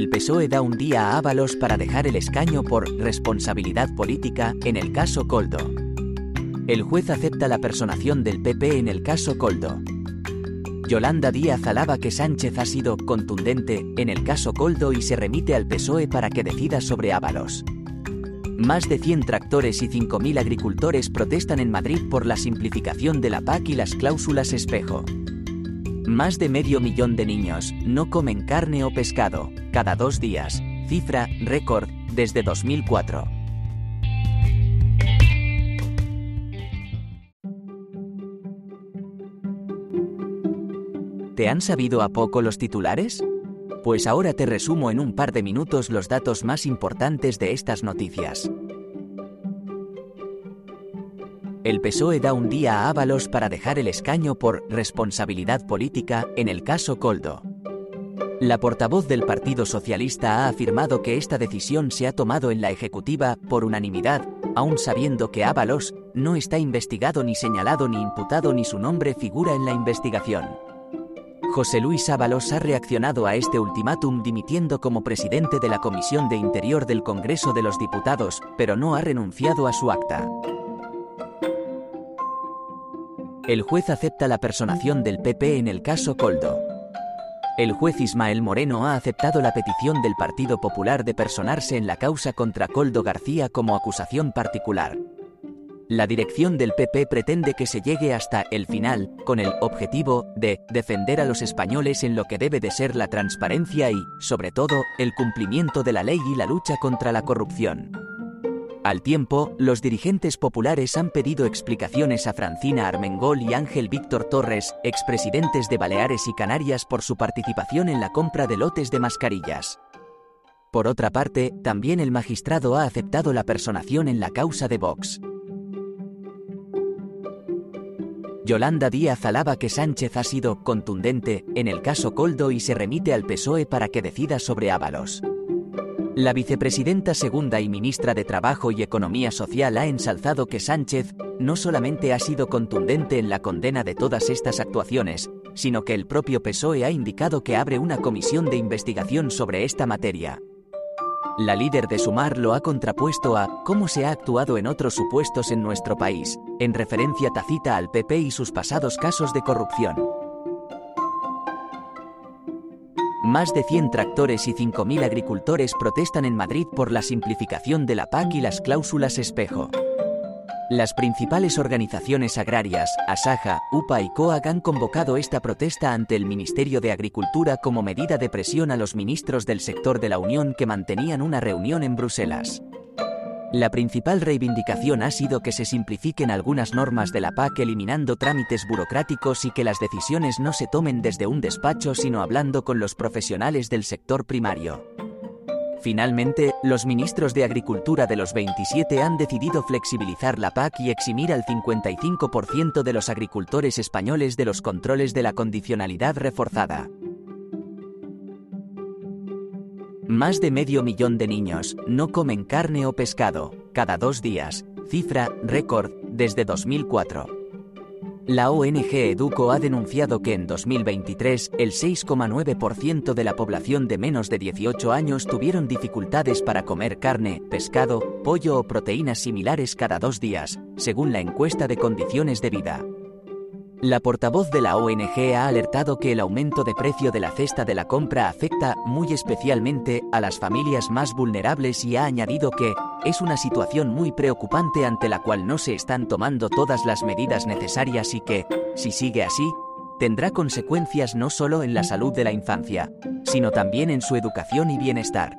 El PSOE da un día a Ábalos para dejar el escaño por responsabilidad política en el caso Coldo. El juez acepta la personación del PP en el caso Coldo. Yolanda Díaz alaba que Sánchez ha sido contundente en el caso Coldo y se remite al PSOE para que decida sobre Ábalos. Más de 100 tractores y 5.000 agricultores protestan en Madrid por la simplificación de la PAC y las cláusulas espejo. Más de medio millón de niños no comen carne o pescado cada dos días, cifra récord desde 2004. ¿Te han sabido a poco los titulares? Pues ahora te resumo en un par de minutos los datos más importantes de estas noticias. El PSOE da un día a Ábalos para dejar el escaño por responsabilidad política en el caso Coldo. La portavoz del Partido Socialista ha afirmado que esta decisión se ha tomado en la Ejecutiva por unanimidad, aun sabiendo que Ábalos no está investigado ni señalado ni imputado ni su nombre figura en la investigación. José Luis Ábalos ha reaccionado a este ultimátum dimitiendo como presidente de la Comisión de Interior del Congreso de los Diputados, pero no ha renunciado a su acta. El juez acepta la personación del PP en el caso Coldo. El juez Ismael Moreno ha aceptado la petición del Partido Popular de personarse en la causa contra Coldo García como acusación particular. La dirección del PP pretende que se llegue hasta el final, con el objetivo de defender a los españoles en lo que debe de ser la transparencia y, sobre todo, el cumplimiento de la ley y la lucha contra la corrupción. Al tiempo, los dirigentes populares han pedido explicaciones a Francina Armengol y Ángel Víctor Torres, expresidentes de Baleares y Canarias, por su participación en la compra de lotes de mascarillas. Por otra parte, también el magistrado ha aceptado la personación en la causa de Vox. Yolanda Díaz alaba que Sánchez ha sido contundente en el caso Coldo y se remite al PSOE para que decida sobre Ábalos. La vicepresidenta segunda y ministra de Trabajo y Economía Social ha ensalzado que Sánchez no solamente ha sido contundente en la condena de todas estas actuaciones, sino que el propio PSOE ha indicado que abre una comisión de investigación sobre esta materia. La líder de Sumar lo ha contrapuesto a cómo se ha actuado en otros supuestos en nuestro país, en referencia tacita al PP y sus pasados casos de corrupción. Más de 100 tractores y 5.000 agricultores protestan en Madrid por la simplificación de la PAC y las cláusulas espejo. Las principales organizaciones agrarias, Asaja, UPA y COAG han convocado esta protesta ante el Ministerio de Agricultura como medida de presión a los ministros del sector de la Unión que mantenían una reunión en Bruselas. La principal reivindicación ha sido que se simplifiquen algunas normas de la PAC eliminando trámites burocráticos y que las decisiones no se tomen desde un despacho sino hablando con los profesionales del sector primario. Finalmente, los ministros de Agricultura de los 27 han decidido flexibilizar la PAC y eximir al 55% de los agricultores españoles de los controles de la condicionalidad reforzada. Más de medio millón de niños no comen carne o pescado cada dos días, cifra récord desde 2004. La ONG Educo ha denunciado que en 2023 el 6,9% de la población de menos de 18 años tuvieron dificultades para comer carne, pescado, pollo o proteínas similares cada dos días, según la encuesta de condiciones de vida. La portavoz de la ONG ha alertado que el aumento de precio de la cesta de la compra afecta muy especialmente a las familias más vulnerables y ha añadido que es una situación muy preocupante ante la cual no se están tomando todas las medidas necesarias y que, si sigue así, tendrá consecuencias no solo en la salud de la infancia, sino también en su educación y bienestar.